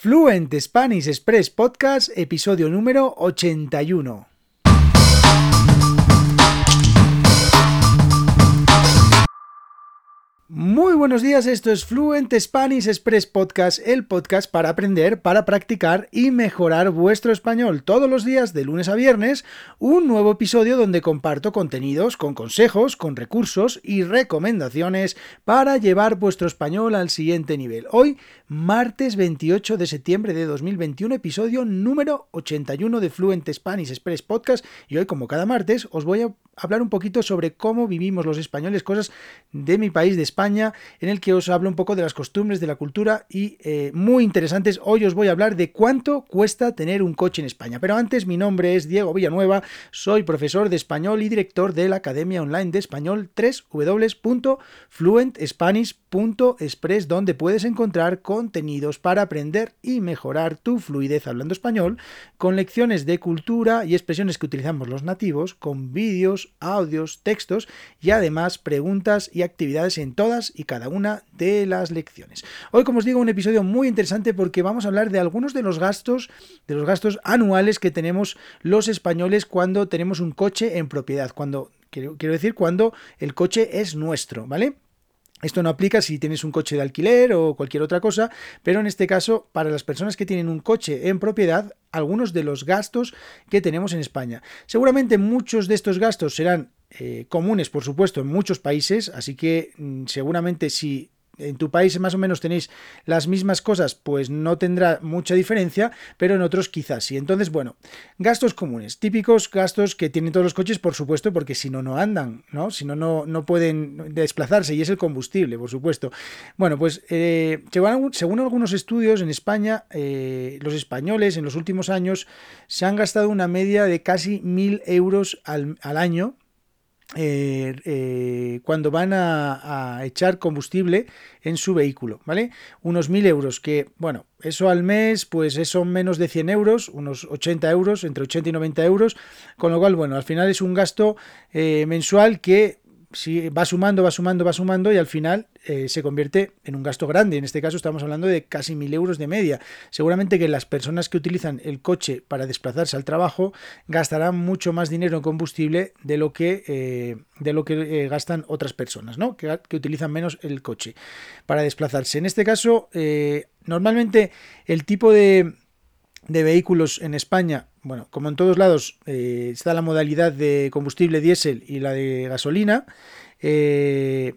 Fluent Spanish Express Podcast, episodio número 81. Muy buenos días, esto es Fluent Spanish Express Podcast, el podcast para aprender, para practicar y mejorar vuestro español. Todos los días, de lunes a viernes, un nuevo episodio donde comparto contenidos con consejos, con recursos y recomendaciones para llevar vuestro español al siguiente nivel. Hoy, martes 28 de septiembre de 2021, episodio número 81 de Fluent Spanish Express Podcast. Y hoy, como cada martes, os voy a hablar un poquito sobre cómo vivimos los españoles, cosas de mi país, de España, en el que os hablo un poco de las costumbres, de la cultura y eh, muy interesantes. Hoy os voy a hablar de cuánto cuesta tener un coche en España. Pero antes, mi nombre es Diego Villanueva, soy profesor de español y director de la Academia Online de Español 3 www.fluentspanish.express, donde puedes encontrar contenidos para aprender y mejorar tu fluidez hablando español, con lecciones de cultura y expresiones que utilizamos los nativos, con vídeos, audios, textos y además preguntas y actividades en todas y cada una de las lecciones. Hoy, como os digo, un episodio muy interesante porque vamos a hablar de algunos de los gastos, de los gastos anuales que tenemos los españoles cuando tenemos un coche en propiedad, cuando quiero, quiero decir cuando el coche es nuestro, ¿vale? Esto no aplica si tienes un coche de alquiler o cualquier otra cosa, pero en este caso, para las personas que tienen un coche en propiedad, algunos de los gastos que tenemos en España. Seguramente muchos de estos gastos serán eh, comunes, por supuesto, en muchos países, así que mm, seguramente si en tu país más o menos tenéis las mismas cosas, pues no tendrá mucha diferencia, pero en otros quizás sí. Entonces, bueno, gastos comunes, típicos gastos que tienen todos los coches, por supuesto, porque si no, no andan, ¿no? Si no, no, pueden desplazarse y es el combustible, por supuesto. Bueno, pues eh, según, algunos estudios en España, eh, los españoles en los últimos años se han gastado una media de casi mil euros al, al año eh, eh, cuando van a, echar combustible en su vehículo, ¿vale? Unos mil euros, que, bueno, eso al mes, pues son menos de 100 euros, unos 80 euros, entre 80 y 90 euros, con lo cual, bueno, al final es un gasto eh, mensual que si va sumando, va sumando, va sumando y al final eh, se convierte en un gasto grande. En este caso estamos hablando de casi mil euros de media. Seguramente que las personas que utilizan el coche para desplazarse al trabajo gastarán mucho más dinero en combustible de lo que, eh, de lo que eh, gastan otras personas, ¿no? Que, que, utilizan menos el coche para desplazarse. En este caso, normalmente el tipo de, de vehículos en España, bueno, como en todos lados, eh, está la modalidad de combustible diésel y la de gasolina. Eh,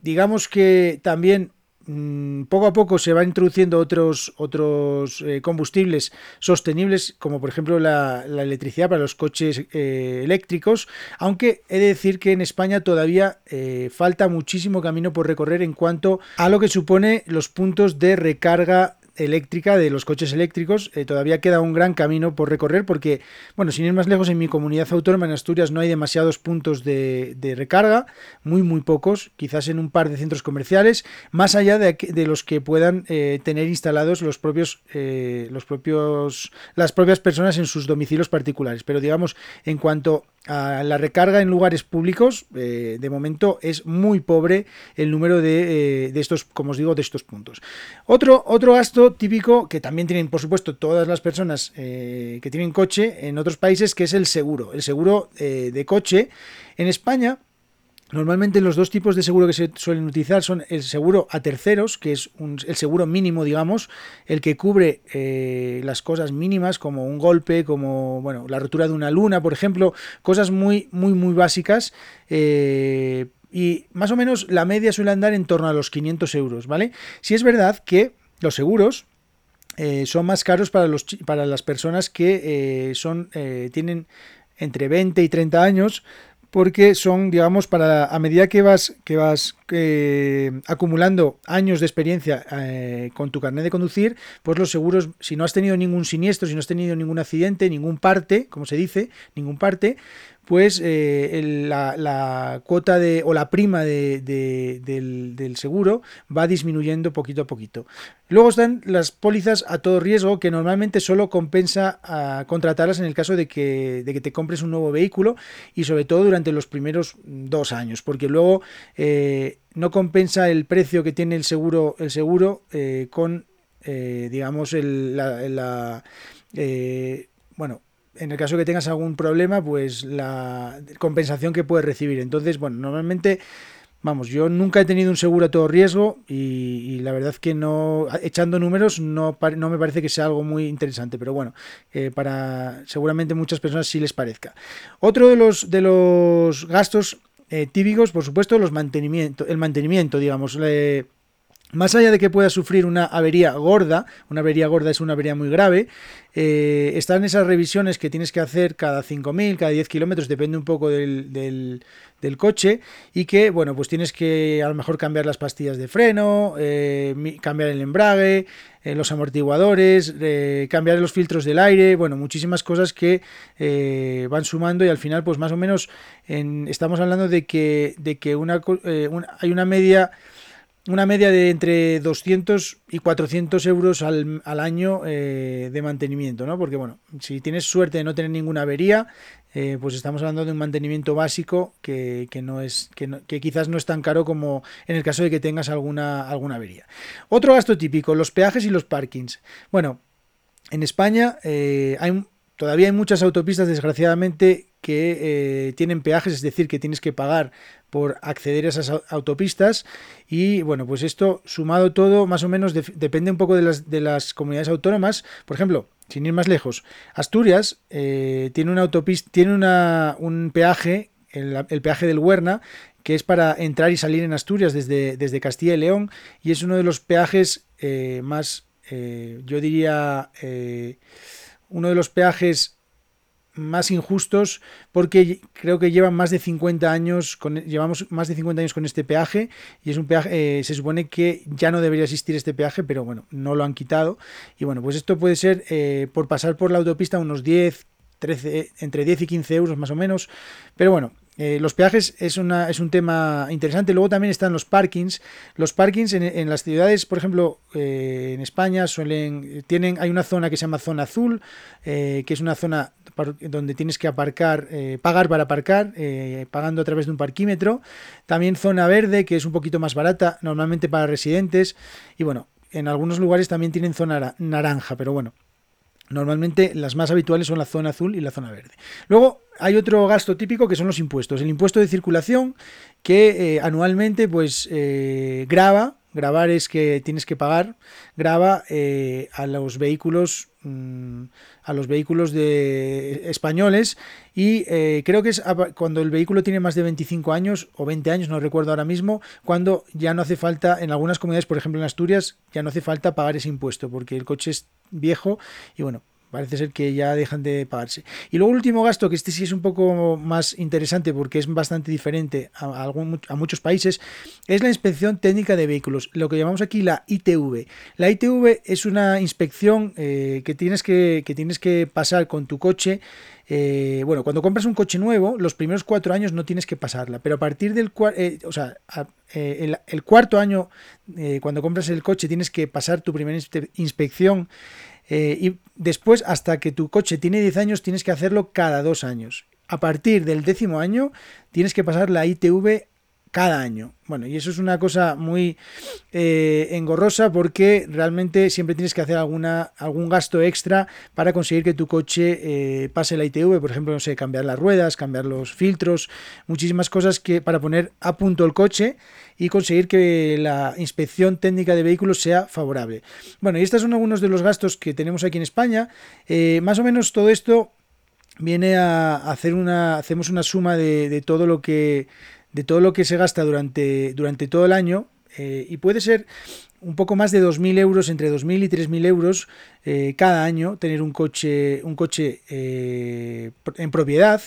digamos que también mm, poco a poco se van introduciendo otros, otros eh, combustibles sostenibles, como por ejemplo la, electricidad para los coches eléctricos, aunque he de decir que en España todavía falta muchísimo camino por recorrer en cuanto a lo que supone los puntos de recarga eléctrica de los coches eléctricos eh, todavía queda un gran camino por recorrer porque, bueno, sin ir más lejos, en mi comunidad autónoma en Asturias no hay demasiados puntos de, recarga, muy, muy pocos, quizás en un par de centros comerciales, más allá de, los que puedan eh, tener instalados los propios, eh, los propios, las propias personas en sus domicilios particulares. Pero digamos, en cuanto a la recarga en lugares públicos, de momento es muy pobre el número de, de, estos, como os digo, de estos puntos. Otro, otro gasto típico que también tienen, por supuesto, todas las personas eh, que tienen coche en otros países, que es el seguro. El seguro eh, de coche. En España, Normalmente los dos tipos de seguro que se suelen utilizar son el seguro a terceros, que es el seguro mínimo, digamos, el que cubre eh, las cosas mínimas como un golpe, como bueno, la rotura de una luna, por ejemplo, cosas muy, muy, muy básicas. y más o menos la media suele andar en torno a los 500 euros, ¿vale? Si es verdad que los seguros eh, son más caros para, los, para las personas que eh, son, eh, tienen entre 20 y 30 años porque son, digamos, para a medida que vas, que vas acumulando años de experiencia con tu carnet de conducir, pues los seguros, si no has tenido ningún siniestro, si no has tenido ningún accidente, ningún parte, como se dice, ningún parte, pues eh, la, cuota de o la prima de, del, seguro va disminuyendo poquito a poquito. Luego están las pólizas a todo riesgo que normalmente solo compensa a contratarlas en el caso de que, de que te compres un nuevo vehículo y sobre todo durante los primeros dos años, porque luego eh, no compensa el precio que tiene el seguro, el seguro eh, con digamos, el, la, bueno, en el caso que tengas algún problema, pues la compensación que puedes recibir. Entonces, bueno, normalmente Vamos, yo nunca he tenido un seguro a todo riesgo y, la verdad que no, echando números, no, no, me parece que sea algo muy interesante, pero bueno, eh, para seguramente muchas personas sí les parezca. Otro de los, de los gastos eh, típicos, por supuesto, los mantenimiento, el mantenimiento, digamos. Más allá de que pueda sufrir una avería gorda, una avería gorda es una avería muy grave, eh, están esas revisiones que tienes que hacer cada 5.000, cada 10 kilómetros, depende un poco del, del coche y que, bueno, pues tienes que a lo mejor cambiar las pastillas de freno, eh, cambiar el embrague, eh, los amortiguadores, cambiar los filtros del aire, bueno, muchísimas cosas que van sumando y al final, pues más o menos estamos hablando de que, de que una, hay una media una media de entre 200 y 400 euros al, año eh, de mantenimiento, ¿no? Porque, bueno, si tienes suerte de no tener ninguna avería, eh, pues estamos hablando de un mantenimiento básico que, no es, que, quizás no es tan caro como en el caso de que tengas alguna, alguna avería. Otro gasto típico, los peajes y los parkings. Bueno, en España eh, hay, todavía hay muchas autopistas, desgraciadamente, que tienen peajes, es decir, que tienes que pagar por acceder a esas autopistas y bueno, pues esto sumado todo más o menos depende un poco de las, de las comunidades autónomas. Por ejemplo, sin ir más lejos, Asturias eh, tiene una autopista, tiene una, un peaje, el, peaje del Huerna, que es para entrar y salir en Asturias desde, desde Castilla y León y es uno de los peajes eh, más, eh, yo diría, uno de los peajes más injustos porque creo que llevan más de 50 años con, llevamos más de 50 años con este peaje y es un peaje eh, se supone que ya no debería existir este peaje pero bueno no lo han quitado. Y bueno pues esto puede ser eh, por pasar por la autopista unos 10 13 entre 10 y 15 euros más o menos. Pero bueno eh, los peajes es, una, es un tema interesante. Luego también están los parkings. Los parkings en, las ciudades, por ejemplo, en España suelen tienen hay una zona que se llama zona azul, que es una zona donde tienes que aparcar, eh, pagar para aparcar, eh, pagando a través de un parquímetro. También zona verde, que es un poquito más barata, normalmente para residentes. Y bueno, en algunos lugares también tienen zona naranja, pero bueno, Normalmente las más habituales son la zona azul y la zona verde. Luego hay otro gasto típico que son los impuestos. El impuesto de circulación que eh, anualmente pues graba, grabar es que tienes que pagar, graba a los vehículos mm, a los vehículos de españoles y eh, creo que es cuando el vehículo tiene más de 25 años o 20 años, no recuerdo ahora mismo, cuando ya no hace falta, en algunas comunidades, por ejemplo en Asturias, ya no hace falta pagar ese impuesto porque el coche es viejo y bueno, parece ser que ya dejan de pagarse. Y luego el último gasto, que este sí es un poco más interesante porque es bastante diferente a, muchos países, es la inspección técnica de vehículos, lo que llamamos aquí la ITV. La ITV es una inspección eh, que, tienes que, tienes que pasar con tu coche eh, bueno, cuando compras un coche nuevo, los primeros cuatro años no tienes que pasarla, pero a partir del eh, o sea, el, el, cuarto año, cuando compras el coche, tienes que pasar tu primera inspección eh, y después, hasta que tu coche tiene 10 años, tienes que hacerlo cada dos años. A partir del décimo año, tienes que pasar la ITV cada año. Bueno, y eso es una cosa muy eh, engorrosa porque realmente siempre tienes que hacer alguna, algún gasto extra para conseguir que tu coche eh, pase la ITV, por ejemplo, no sé, cambiar las ruedas, cambiar los filtros, muchísimas cosas que para poner a punto el coche y conseguir que la inspección técnica de vehículos sea favorable. Bueno, y estos son algunos de los gastos que tenemos aquí en España. Eh, más o menos todo esto viene a hacer una, hacemos una suma de todo lo que de todo lo que se gasta durante, durante todo el año eh, y puede ser un poco más de 2.000 euros, entre 2.000 y 3.000 euros eh, cada año, tener un coche, un coche eh, en propiedad.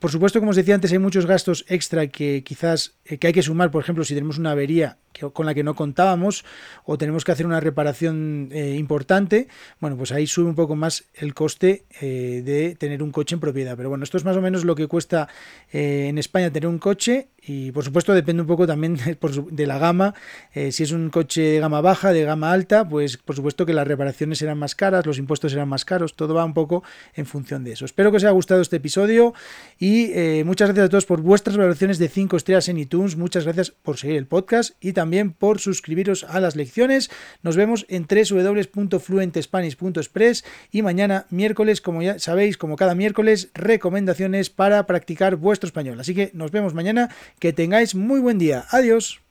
por supuesto, como os decía antes, hay muchos gastos extra que quizás que hay que sumar, por ejemplo, si tenemos una avería con la que no contábamos o tenemos que hacer una reparación importante, bueno, pues ahí sube un poco más el coste de tener un coche en propiedad. Pero bueno, esto es más o menos lo que cuesta en España tener un coche y por supuesto depende un poco también de la gama. si es un coche de gama baja, de gama alta, pues por supuesto que las reparaciones serán más caras, los impuestos serán más caros, todo va un poco en función de eso. Espero que os haya gustado este episodio y eh, muchas gracias a todos por vuestras valoraciones de 5 estrellas en iTunes, muchas gracias por seguir el podcast y también por suscribiros a las lecciones. Nos vemos en www.fluentespanish.express y mañana miércoles, como ya sabéis, como cada miércoles, recomendaciones para practicar vuestro español. Así que nos vemos mañana, que tengáis muy buen día. Adiós.